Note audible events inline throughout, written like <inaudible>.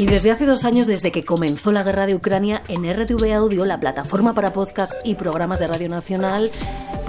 Y desde hace dos años, desde que comenzó la guerra de Ucrania, en RTV Audio, la plataforma para podcast y programas de Radio Nacional,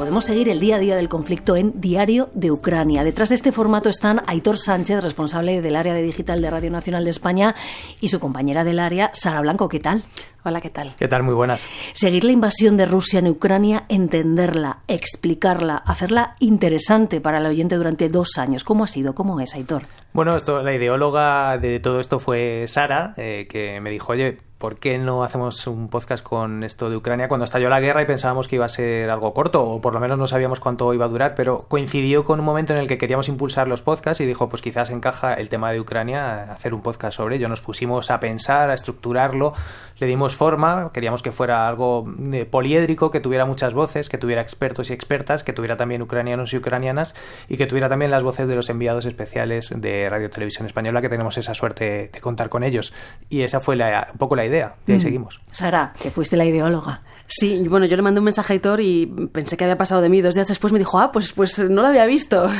podemos seguir el día a día del conflicto en Diario de Ucrania. Detrás de este formato están Aitor Sánchez, responsable del área de digital de Radio Nacional de España, y su compañera del área, Sara Blanco. ¿Qué tal? Hola, ¿qué tal? ¿Qué tal? Muy buenas. Seguir la invasión de Rusia en Ucrania, entenderla, explicarla, hacerla interesante para el oyente durante dos años. ¿Cómo ha sido? ¿Cómo es, Aitor? Bueno, esto, la ideóloga de todo esto fue Sara, eh, que me dijo, oye, ¿por qué no hacemos un podcast con esto de Ucrania cuando estalló la guerra y pensábamos que iba a ser algo corto o por lo menos no sabíamos cuánto iba a durar, pero coincidió con un momento en el que queríamos impulsar los podcasts y dijo, pues quizás encaja el tema de Ucrania hacer un podcast sobre ello. Nos pusimos a pensar, a estructurarlo, le dimos forma, queríamos que fuera algo eh, poliédrico, que tuviera muchas voces, que tuviera expertos y expertas, que tuviera también ucranianos y ucranianas y que tuviera también las voces de los enviados especiales de Radio Televisión Española, que tenemos esa suerte de contar con ellos. Y esa fue la, un poco la idea. Y ahí mm. seguimos. Sara, que fuiste la ideóloga. Sí, bueno, yo le mandé un mensaje a Hitor y pensé que había pasado de mí. Dos días después me dijo, ah, pues, pues no lo había visto. <laughs>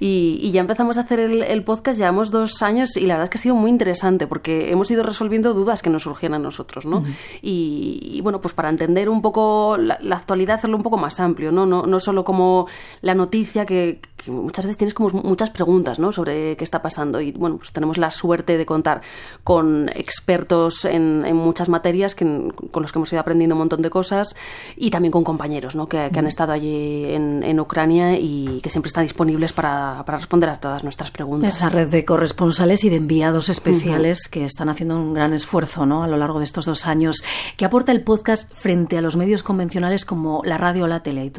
Y, ya empezamos a hacer el, podcast, llevamos dos años y la verdad es que ha sido muy interesante porque hemos ido resolviendo dudas que nos surgían a nosotros, ¿no? y, bueno, pues para entender un poco la, actualidad, hacerlo un poco más amplio, ¿no? No, no solo como la noticia que, muchas veces tienes como muchas preguntas, ¿no? Sobre qué está pasando. Y bueno, pues tenemos la suerte de contar con expertos en, en muchas materias que, con los que hemos ido aprendiendo un montón de cosas y también con compañeros ¿no? que, han estado allí en, Ucrania y que siempre están disponibles para, responder a todas nuestras preguntas. Esa red de corresponsales y de enviados especiales que están haciendo un gran esfuerzo ¿no? a lo largo de estos dos años. ¿Qué aporta el podcast frente a los medios convencionales como la radio o la tele,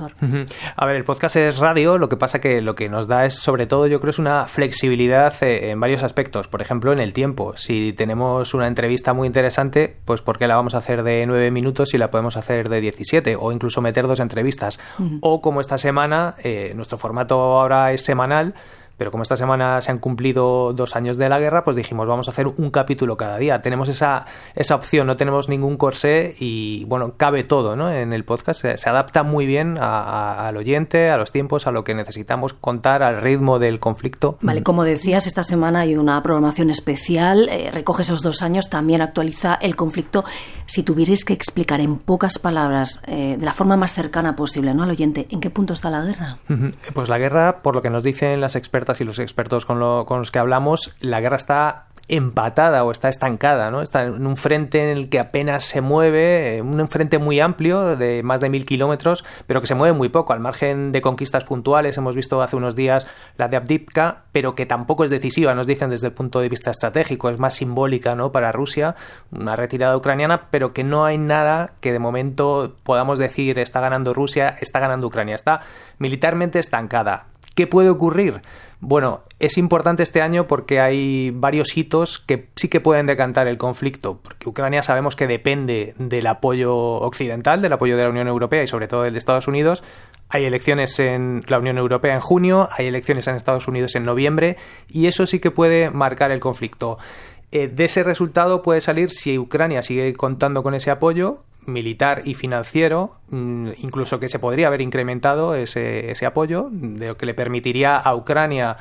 A ver, el podcast es radio, lo que pasa que lo que nos da es sobre todo yo creo es una flexibilidad eh, en varios aspectos. Por ejemplo, en el tiempo. Si tenemos una entrevista muy interesante, pues ¿por qué la vamos a hacer de nueve minutos si la podemos hacer de 17 o incluso meter dos entrevistas. O como esta semana, eh, nuestro formato ahora es semanal, pero como esta semana se han cumplido dos años de la guerra, pues dijimos, vamos a hacer un capítulo cada día. Tenemos esa, esa opción, no tenemos ningún corsé y, bueno, cabe todo ¿no? en el podcast. Se, adapta muy bien al oyente, a los tiempos, a lo que necesitamos contar, al ritmo del conflicto. Vale, como decías, esta semana hay una programación especial, eh, recoge esos dos años, también actualiza el conflicto. Si tuvierais que explicar en pocas palabras, eh, de la forma más cercana posible ¿no? al oyente, ¿en qué punto está la guerra? <laughs> Pues la guerra, por lo que nos dicen las expertas, y los expertos con, los que hablamos, la guerra está empatada o está estancada, ¿no? Está en un frente en el que apenas se mueve, eh, un frente muy amplio de más de mil kilómetros, pero que se mueve muy poco, al margen de conquistas puntuales. Hemos visto hace unos días la de Abdipka, pero que tampoco es decisiva, nos dicen desde el punto de vista estratégico, es más simbólica, ¿no? Para Rusia, una retirada ucraniana, pero que no hay nada que de momento podamos decir está ganando Rusia, está ganando Ucrania, está militarmente estancada. ¿Qué puede ocurrir? Bueno, es importante este año porque hay varios hitos que sí que pueden decantar el conflicto, porque Ucrania sabemos que depende del apoyo occidental, del apoyo de la Unión Europea y sobre todo del de Estados Unidos. Hay elecciones en la Unión Europea en junio, hay elecciones en Estados Unidos en noviembre y eso sí que puede marcar el conflicto. Eh, de ese resultado puede salir si Ucrania sigue contando con ese apoyo militar y financiero, mm, incluso que se podría haber incrementado ese, ese apoyo, de lo que le permitiría a Ucrania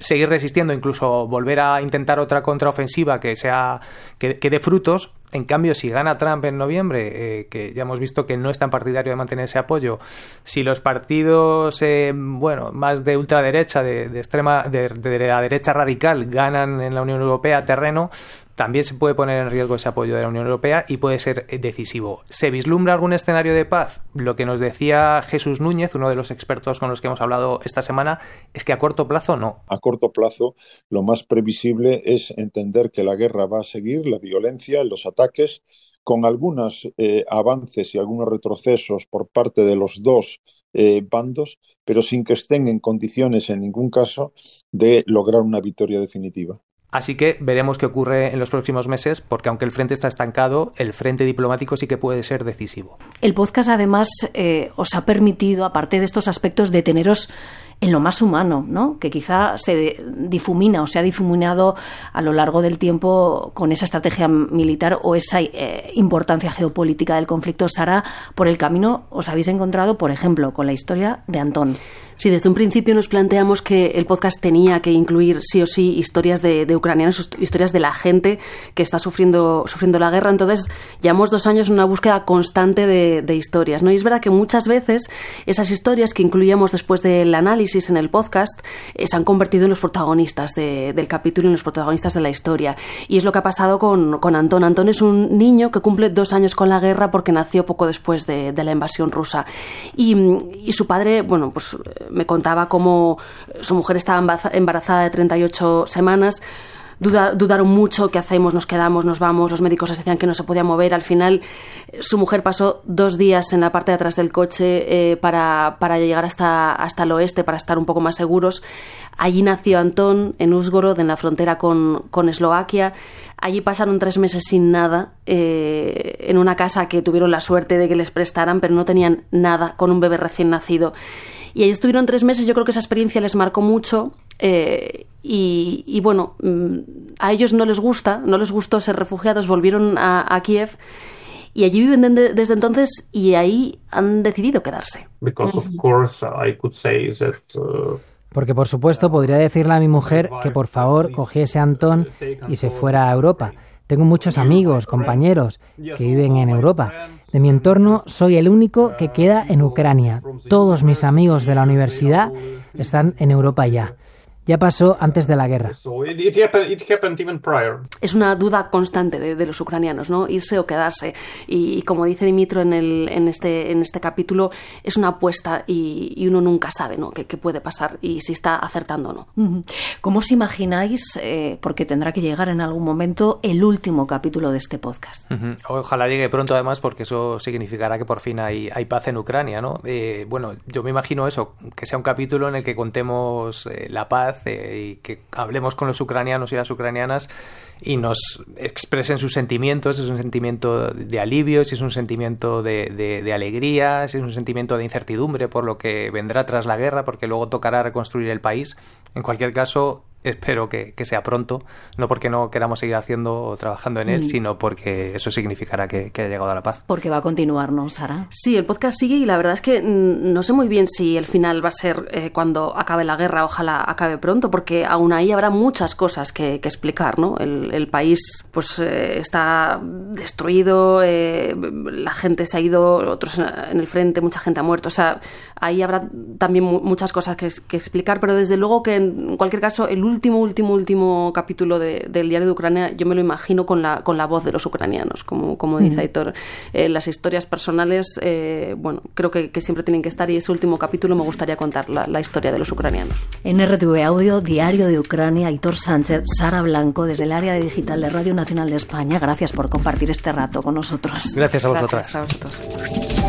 seguir resistiendo, incluso volver a intentar otra contraofensiva que sea que, dé frutos. En cambio, si gana Trump en noviembre, eh, que ya hemos visto que no es tan partidario de mantener ese apoyo, si los partidos, eh, bueno, más de ultraderecha, de, extrema, de, de la derecha radical, ganan en la Unión Europea terreno, también se puede poner en riesgo ese apoyo de la Unión Europea y puede ser decisivo. ¿Se vislumbra algún escenario de paz? Lo que nos decía Jesús Núñez, uno de los expertos con los que hemos hablado esta semana, es que a corto plazo no. A corto plazo lo más previsible es entender que la guerra va a seguir, la violencia, los ataques, con algunos eh, avances y algunos retrocesos por parte de los dos eh, bandos, pero sin que estén en condiciones en ningún caso de lograr una victoria definitiva. Así que veremos qué ocurre en los próximos meses, porque aunque el frente está estancado, el frente diplomático sí que puede ser decisivo. El podcast, además, eh, os ha permitido, aparte de estos aspectos, deteneros en lo más humano, ¿no? que quizá se difumina o se ha difuminado a lo largo del tiempo con esa estrategia militar o esa eh, importancia geopolítica del conflicto. Sara, por el camino os habéis encontrado, por ejemplo, con la historia de Antón. Sí, desde un principio nos planteamos que el podcast tenía que incluir sí o sí historias de, ucranianos, historias de la gente que está sufriendo, sufriendo la guerra. Entonces, llevamos dos años en una búsqueda constante de, historias. ¿no? Y es verdad que muchas veces esas historias que incluíamos después del análisis en el podcast eh, se han convertido en los protagonistas del capítulo, en los protagonistas de la historia. Y es lo que ha pasado con, con Antón. Antón es un niño que cumple dos años con la guerra porque nació poco después de, la invasión rusa. Y, y su padre, bueno, pues me contaba cómo su mujer estaba embarazada de 38 semanas. Dudaron mucho, ¿qué hacemos? ¿Nos quedamos? ¿Nos vamos? Los médicos decían que no se podía mover. Al final, su mujer pasó dos días en la parte de atrás del coche eh, para, llegar hasta, hasta el oeste, para estar un poco más seguros. Allí nació Antón, en Uzgorod, en la frontera con, con Eslovaquia. Allí pasaron tres meses sin nada, eh, en una casa que tuvieron la suerte de que les prestaran, pero no tenían nada, con un bebé recién nacido. Y ahí estuvieron tres meses, yo creo que esa experiencia les marcó mucho eh, y, bueno, mm, a ellos no les gusta, no les gustó ser refugiados, volvieron a, Kiev y allí viven desde entonces y ahí han decidido quedarse. Uh, Porque por supuesto podría decirle a mi mujer que por favor cogiese a Antón y se fuera a Europa. Tengo muchos amigos, compañeros que viven en Europa. De mi entorno soy el único que queda en Ucrania. Todos mis amigos de la universidad están en Europa ya ya pasó antes de la guerra. Es una duda constante de, los ucranianos, ¿no? Irse o quedarse. Y, como dice Dimitro en, el, en, este, en este capítulo, es una apuesta y, uno nunca sabe, ¿no? Qué, puede pasar y si está acertando o no. ¿Cómo os imagináis, eh, porque tendrá que llegar en algún momento, el último capítulo de este podcast? Ojalá llegue pronto, además, porque eso significará que por fin hay, hay paz en Ucrania, ¿no? Eh, bueno, yo me imagino eso, que sea un capítulo en el que contemos eh, la paz y que hablemos con los ucranianos y las ucranianas y nos expresen sus sentimientos, si es un sentimiento de alivio, si es un sentimiento de, de, alegría, si es un sentimiento de incertidumbre por lo que vendrá tras la guerra, porque luego tocará reconstruir el país. En cualquier caso, espero que, sea pronto, no porque no queramos seguir haciendo o trabajando en él, mm. sino porque eso significará que, que, haya llegado a la paz. Porque va a continuar, ¿no, Sara? Sí, el podcast sigue y la verdad es que mm, no sé muy bien si el final va a ser eh, cuando acabe la guerra, ojalá acabe pronto, porque aún ahí habrá muchas cosas que, explicar, ¿no? El, país pues eh, está destruido, eh, la gente se ha ido, otros en el frente, mucha gente ha muerto, o sea, ahí habrá también muchas cosas que, que explicar, pero desde luego que en cualquier caso el último, último, último capítulo de, del diario de Ucrania, yo me lo imagino con la, con la voz de los ucranianos, como, como dice Aitor. Eh, las historias personales, eh, bueno, creo que, siempre tienen que estar y ese último capítulo me gustaría contar la, historia de los ucranianos. En RTV Audio, Diario de Ucrania, Aitor Sánchez, Sara Blanco, desde el área de digital de Radio Nacional de España, gracias por compartir este rato con nosotros. Gracias a vosotras. Gracias a vosotros.